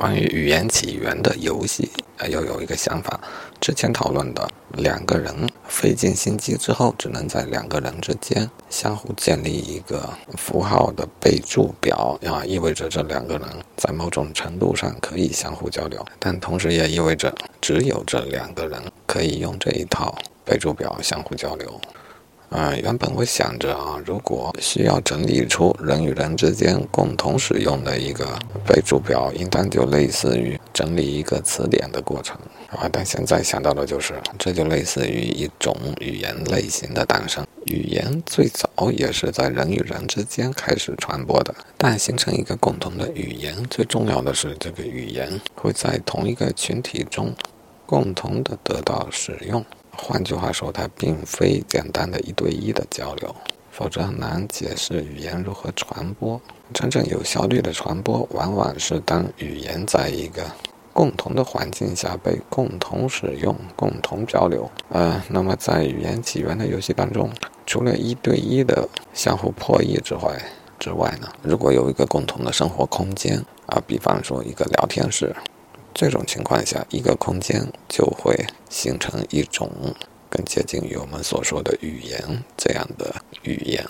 关于语言起源的游戏，呃，又有一个想法。之前讨论的两个人费尽心机之后，只能在两个人之间相互建立一个符号的备注表，啊，意味着这两个人在某种程度上可以相互交流，但同时也意味着只有这两个人可以用这一套备注表相互交流。嗯，原本我想着啊，如果需要整理出人与人之间共同使用的一个备注表，应当就类似于整理一个词典的过程啊。但现在想到的就是，这就类似于一种语言类型的诞生。语言最早也是在人与人之间开始传播的，但形成一个共同的语言，最重要的是这个语言会在同一个群体中共同的得到使用。换句话说，它并非简单的一对一的交流，否则很难解释语言如何传播。真正有效率的传播，往往是当语言在一个共同的环境下被共同使用、共同交流。呃，那么在语言起源的游戏当中，除了一对一的相互破译之外之外呢，如果有一个共同的生活空间啊，比方说一个聊天室。这种情况下，一个空间就会形成一种更接近于我们所说的语言这样的语言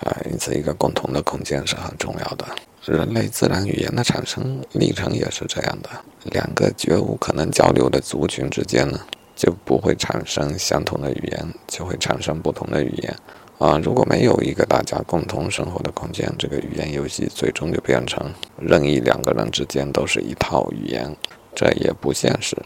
啊，因此一个共同的空间是很重要的。人类自然语言的产生历程也是这样的，两个绝无可能交流的族群之间呢，就不会产生相同的语言，就会产生不同的语言啊。如果没有一个大家共同生活的空间，这个语言游戏最终就变成任意两个人之间都是一套语言。这也不现实。